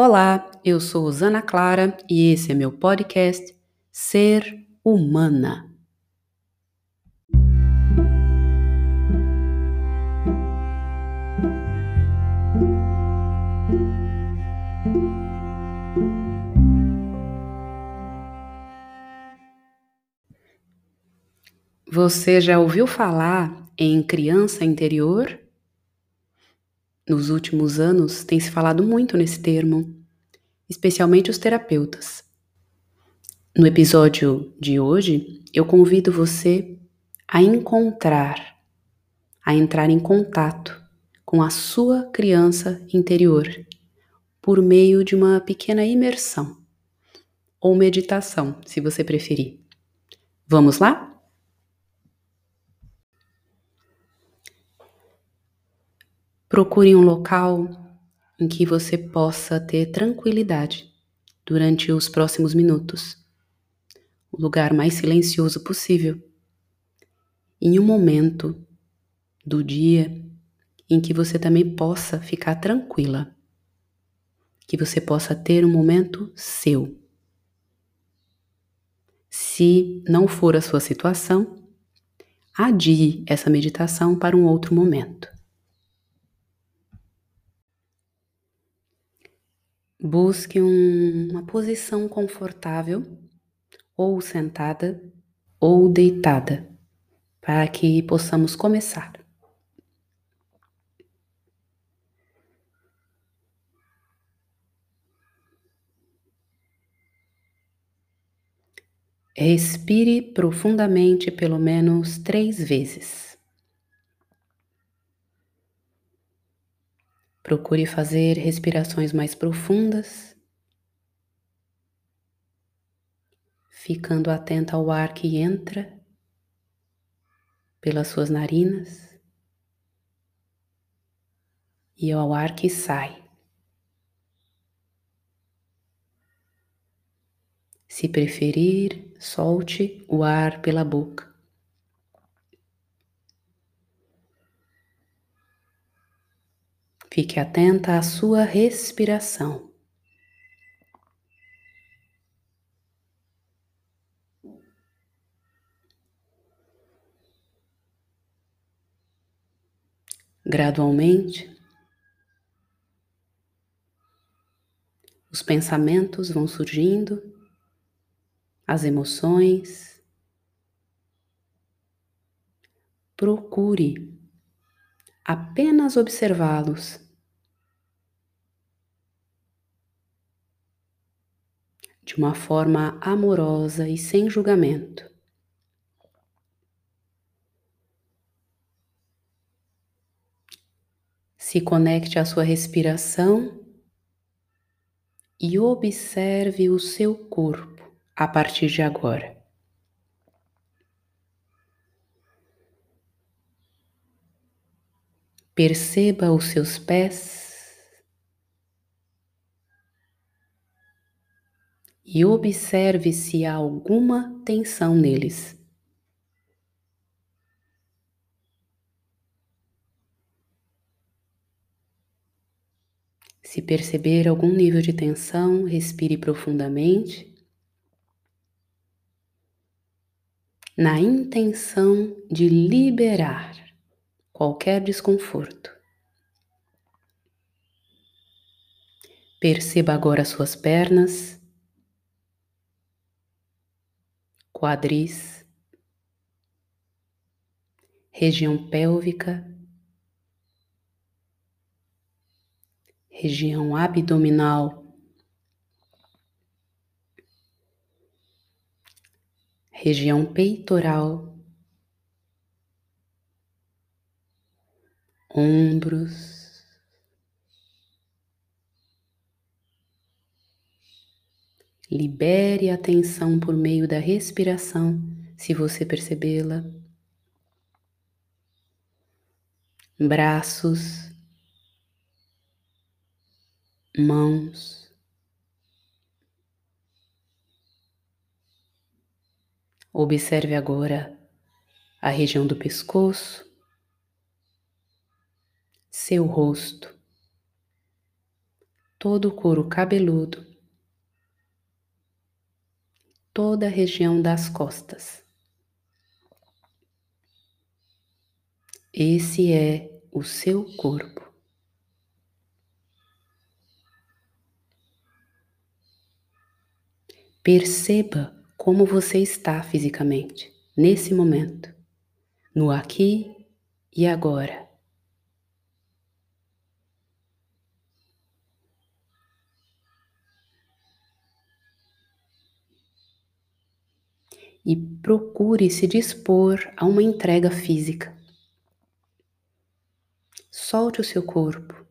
Olá, eu sou Zana Clara e esse é meu podcast Ser Humana. Você já ouviu falar em criança interior? Nos últimos anos tem se falado muito nesse termo, especialmente os terapeutas. No episódio de hoje, eu convido você a encontrar, a entrar em contato com a sua criança interior por meio de uma pequena imersão ou meditação, se você preferir. Vamos lá? Procure um local em que você possa ter tranquilidade durante os próximos minutos. O lugar mais silencioso possível. Em um momento do dia em que você também possa ficar tranquila. Que você possa ter um momento seu. Se não for a sua situação, adie essa meditação para um outro momento. Busque um, uma posição confortável, ou sentada ou deitada, para que possamos começar. Respire profundamente pelo menos três vezes. Procure fazer respirações mais profundas, ficando atenta ao ar que entra pelas suas narinas e ao ar que sai. Se preferir, solte o ar pela boca. Fique atenta à sua respiração. Gradualmente, os pensamentos vão surgindo, as emoções. Procure apenas observá-los de uma forma amorosa e sem julgamento. Se conecte à sua respiração e observe o seu corpo a partir de agora. Perceba os seus pés e observe se há alguma tensão neles. Se perceber algum nível de tensão, respire profundamente. Na intenção de liberar qualquer desconforto. Perceba agora suas pernas quadris, região pélvica, região abdominal, região peitoral, ombros, Libere a tensão por meio da respiração, se você percebê-la. Braços, mãos, observe agora a região do pescoço, seu rosto, todo o couro cabeludo, toda a região das costas. Esse é o seu corpo. Perceba como você está fisicamente nesse momento, no aqui e agora. E procure se dispor a uma entrega física. Solte o seu corpo,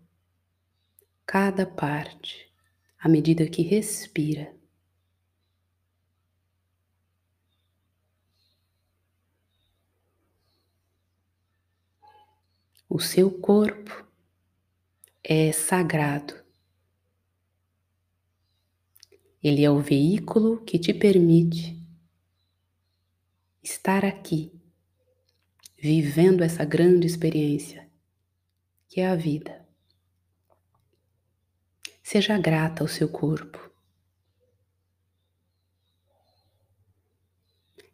cada parte, à medida que respira. O seu corpo é sagrado. Ele é o veículo que te permite estar aqui, vivendo essa grande experiência que é a vida. Seja grata ao seu corpo.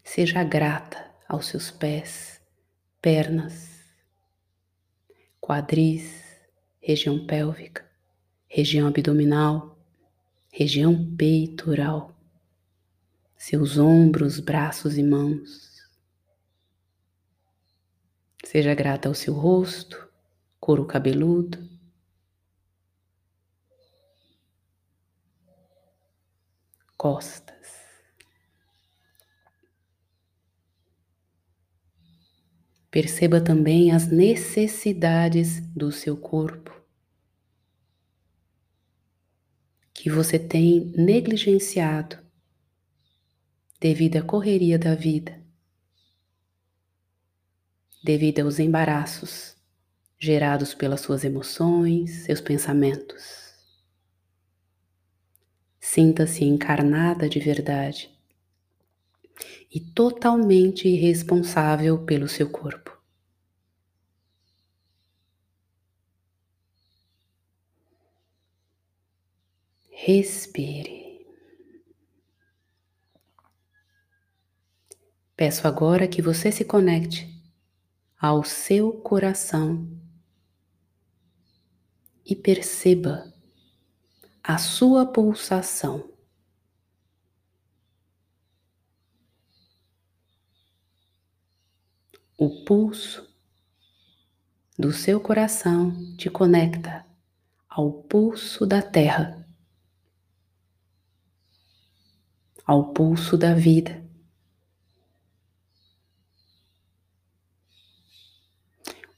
Seja grata aos seus pés, pernas, quadris, região pélvica, região abdominal, região peitoral, seus ombros, braços e mãos. Seja grata ao seu rosto, couro cabeludo. Costas. Perceba também as necessidades do seu corpo que você tem negligenciado devido à correria da vida, devido aos embaraços gerados pelas suas emoções, seus pensamentos. Sinta-se encarnada de verdade e totalmente responsável pelo seu corpo. Respire. Peço agora que você se conecte ao seu coração e perceba a sua pulsação. O pulso do seu coração te conecta ao pulso da terra, ao pulso da vida.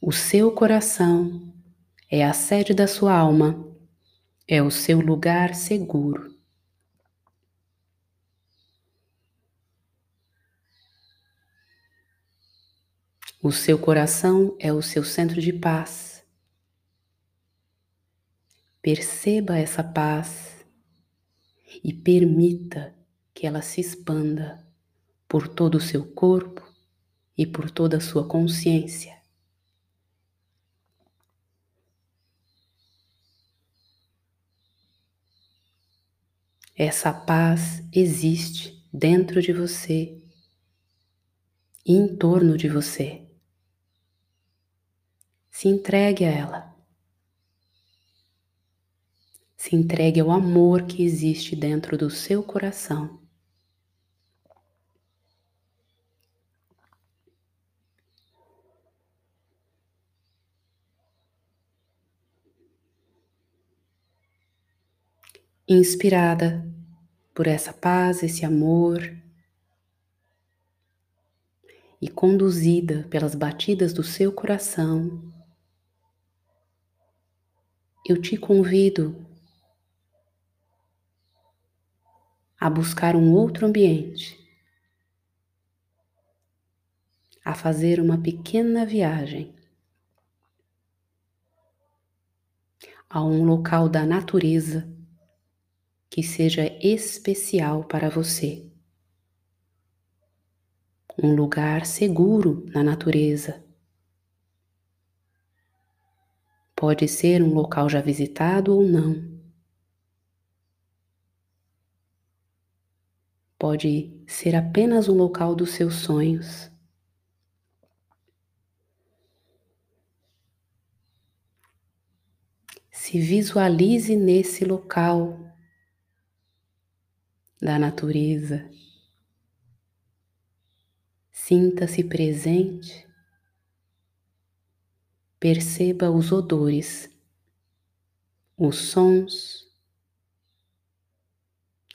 O seu coração é a sede da sua alma, é o seu lugar seguro. O seu coração é o seu centro de paz. Perceba essa paz e permita que ela se expanda por todo o seu corpo e por toda a sua consciência. Essa paz existe dentro de você e em torno de você. Se entregue a ela. Se entregue ao amor que existe dentro do seu coração. Inspirada por essa paz, esse amor, e conduzida pelas batidas do seu coração, eu te convido a buscar um outro ambiente, a fazer uma pequena viagem a um local da natureza que seja especial para você. Um lugar seguro na natureza. Pode ser um local já visitado ou não. Pode ser apenas um local dos seus sonhos. Se visualize nesse local da natureza. Sinta-se presente. Perceba os odores, os sons,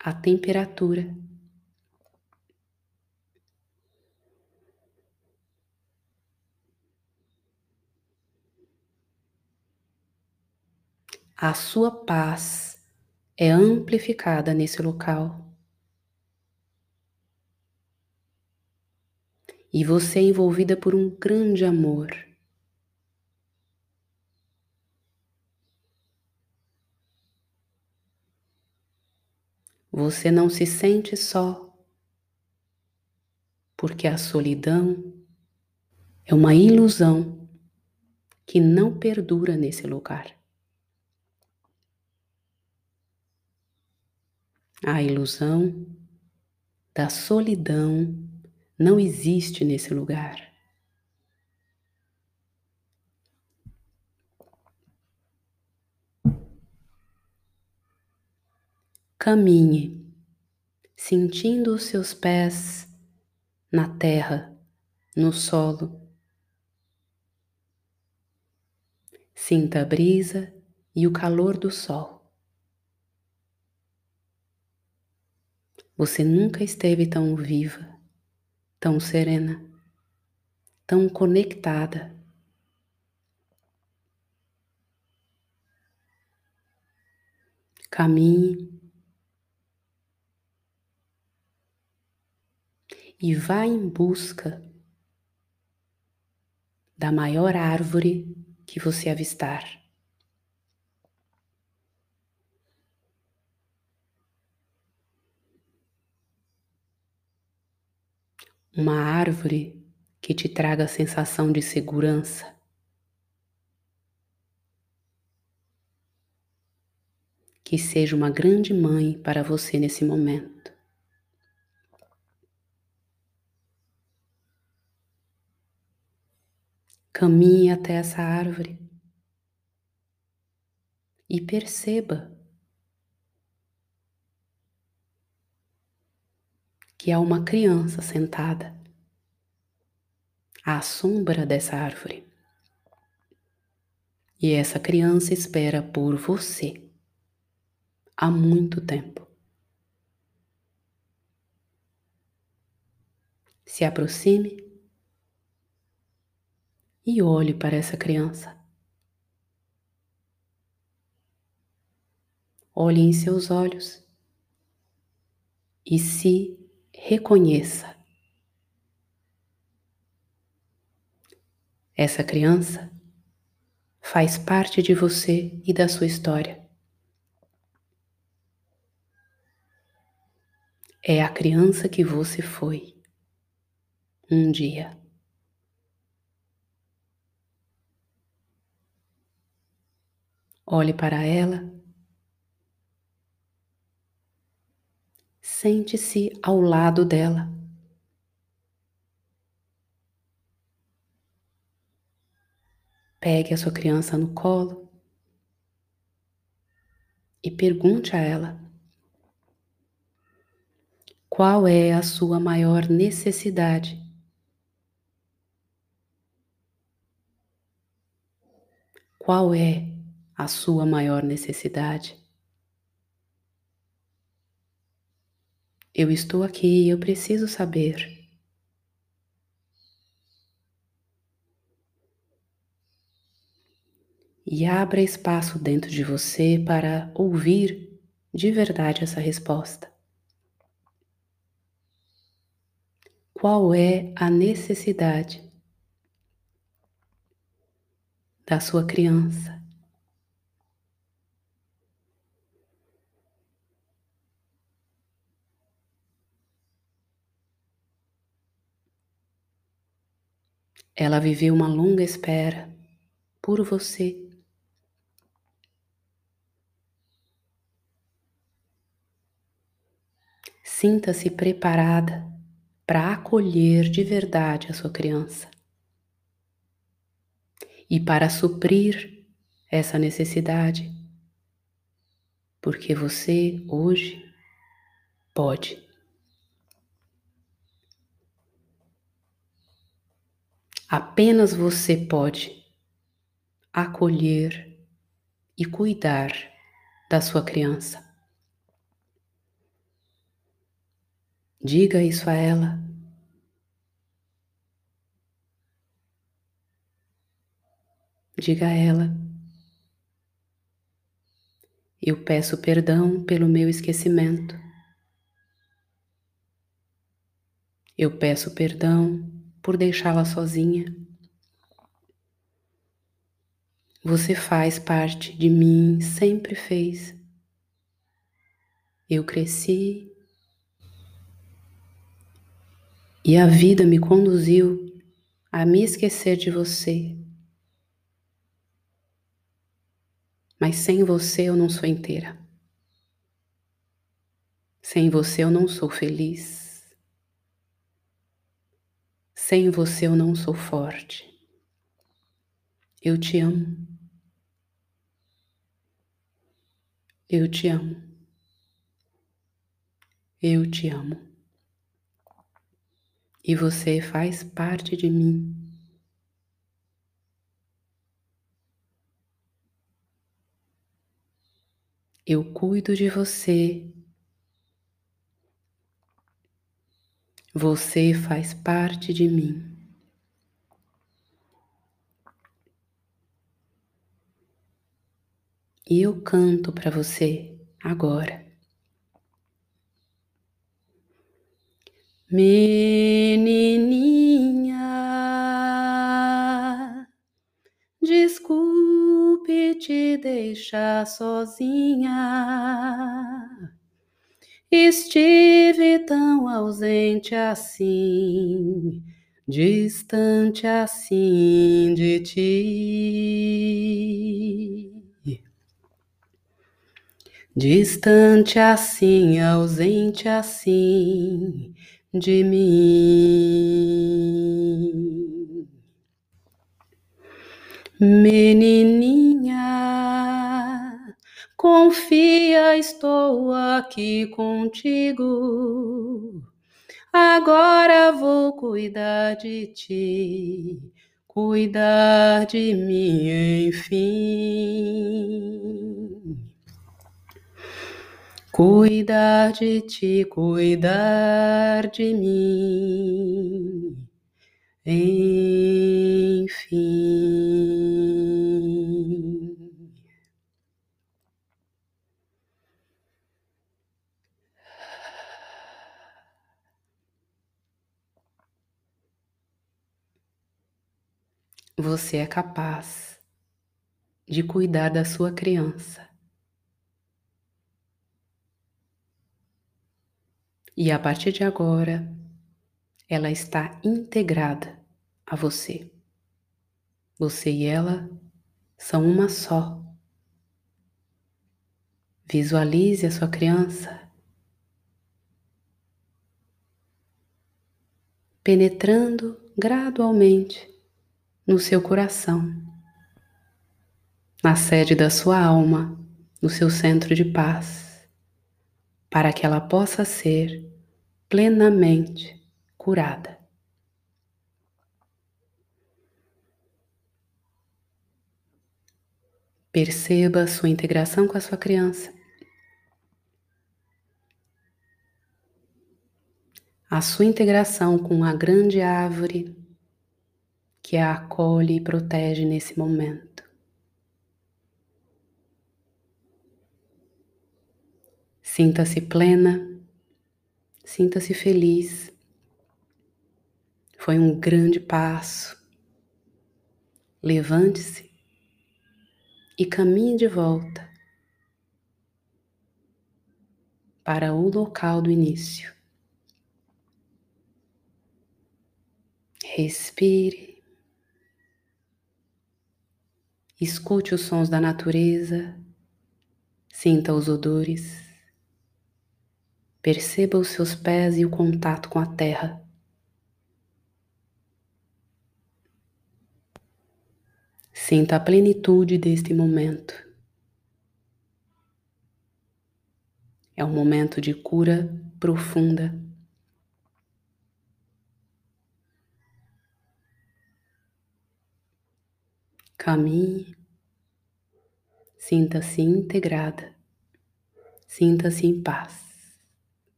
a temperatura. A sua paz é amplificada nesse local. E você é envolvida por um grande amor. Você não se sente só, porque a solidão é uma ilusão que não perdura nesse lugar. A ilusão da solidão não existe nesse lugar. Caminhe, sentindo os seus pés na terra, no solo. Sinta a brisa e o calor do sol. Você nunca esteve tão viva, tão serena, tão conectada. Caminhe e vá em busca da maior árvore que você avistar. Uma árvore que te traga a sensação de segurança. Que seja uma grande mãe para você nesse momento. Caminhe até essa árvore e perceba que há uma criança sentada à sombra dessa árvore. E essa criança espera por você há muito tempo. Se aproxime e olhe para essa criança. Olhe em seus olhos e se reconheça. Essa criança faz parte de você e da sua história. É a criança que você foi um dia. Olhe para ela Sente-se ao lado dela. Pegue a sua criança no colo e pergunte a ela qual é a sua maior necessidade. Qual é a sua maior necessidade? Eu estou aqui e eu preciso saber. E abra espaço dentro de você para ouvir de verdade essa resposta. Qual é a necessidade da sua criança? Ela viveu uma longa espera por você. Sinta-se preparada para acolher de verdade a sua criança e para suprir essa necessidade, porque você hoje pode. Apenas você pode acolher e cuidar da sua criança. Diga isso a ela. Diga a ela. Eu peço perdão pelo meu esquecimento. Eu peço perdão por deixá-la sozinha. Você faz parte de mim, sempre fez. Eu cresci e a vida me conduziu a me esquecer de você. Mas sem você eu não sou inteira. Sem você eu não sou feliz. Sem você eu não sou forte. Eu te amo. Eu te amo. Eu te amo. E você faz parte de mim. Eu cuido de você. Você faz parte de mim. E eu canto para você agora. Menininha, desculpe te deixar sozinha. Estive tão ausente assim, distante assim de ti. Distante assim, ausente assim de mim. Menininha, confia, estou aqui contigo. Agora vou cuidar de ti, cuidar de mim, enfim. Cuidar de ti, cuidar de mim, enfim. Você é capaz de cuidar da sua criança E a partir de agora, ela está integrada a você. Você e ela são uma só. Visualize a sua criança penetrando gradualmente no seu coração, na sede da sua alma, no seu centro de paz para que ela possa ser plenamente curada. Perceba sua integração com a sua criança. A sua integração com a grande árvore que a acolhe e protege nesse momento. Sinta-se plena, sinta-se feliz. Foi um grande passo. Levante-se e caminhe de volta para o local do início. Respire. Escute os sons da natureza, sinta os odores. Perceba os seus pés e o contato com a terra. Sinta a plenitude deste momento. É um momento de cura profunda. Caminhe, sinta-se integrada, sinta-se em paz.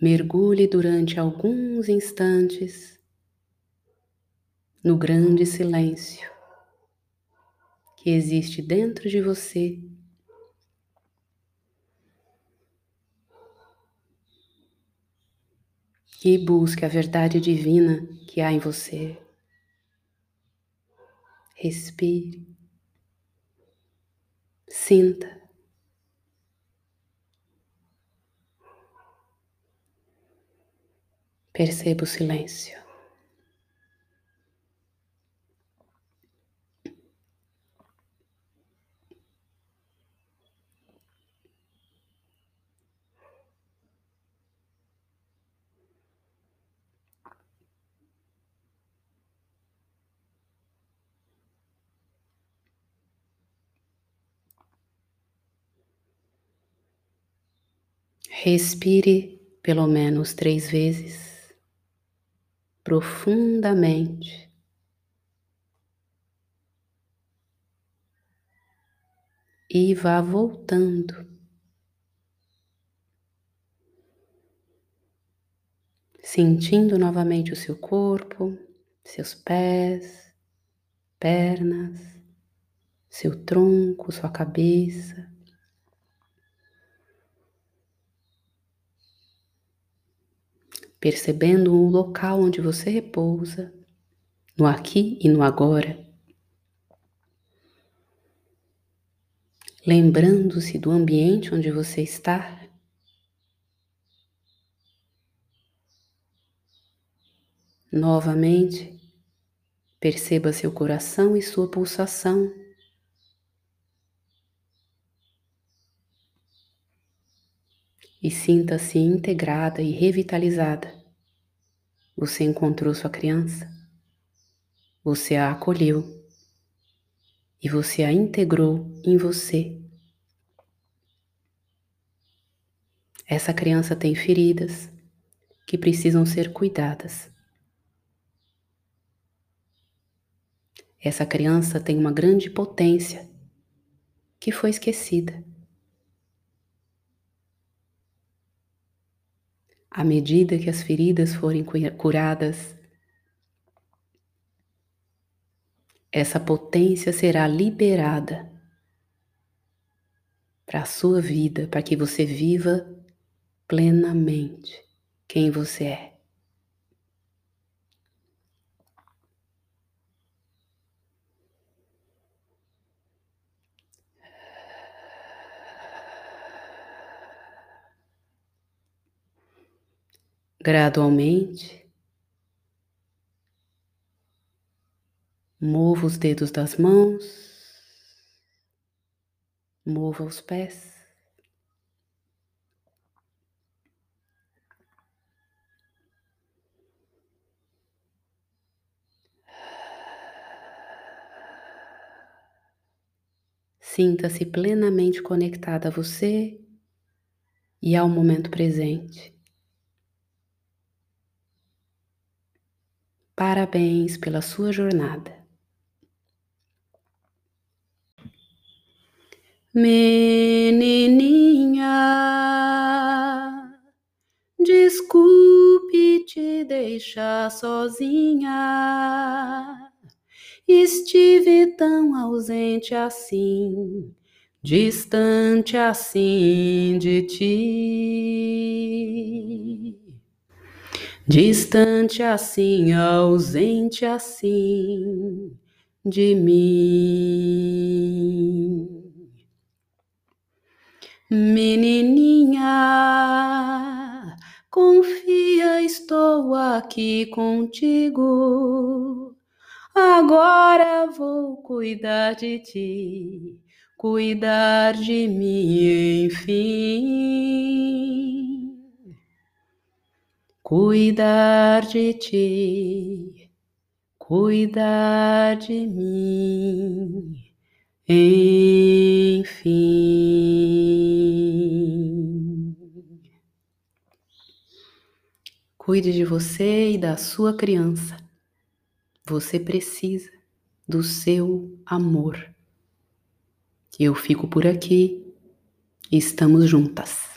Mergulhe durante alguns instantes no grande silêncio que existe dentro de você. E busque a verdade divina que há em você. Respire. Sinta. Perceba o silêncio. Respire pelo menos três vezes profundamente. E vá voltando. Sentindo novamente o seu corpo, seus pés, pernas, seu tronco, sua cabeça. Percebendo o local onde você repousa, no aqui e no agora. Lembrando-se do ambiente onde você está. Novamente, perceba seu coração e sua pulsação. E sinta-se integrada e revitalizada. Você encontrou sua criança, você a acolheu e você a integrou em você. Essa criança tem feridas que precisam ser cuidadas. Essa criança tem uma grande potência que foi esquecida. À medida que as feridas forem curadas, essa potência será liberada para a sua vida, para que você viva plenamente quem você é. Gradualmente. Mova os dedos das mãos, mova os pés. Sinta-se plenamente conectada a você e ao momento presente. Parabéns pela sua jornada. Menininha, desculpe te deixar sozinha. Estive tão ausente assim, distante assim de ti distante assim, ausente assim de mim. Menininha, confia, estou aqui contigo. Agora vou cuidar de ti, cuidar de mim, enfim. Cuidar de ti, cuidar de mim, enfim. Cuide de você e da sua criança. Você precisa do seu amor. Eu fico por aqui. Estamos juntas.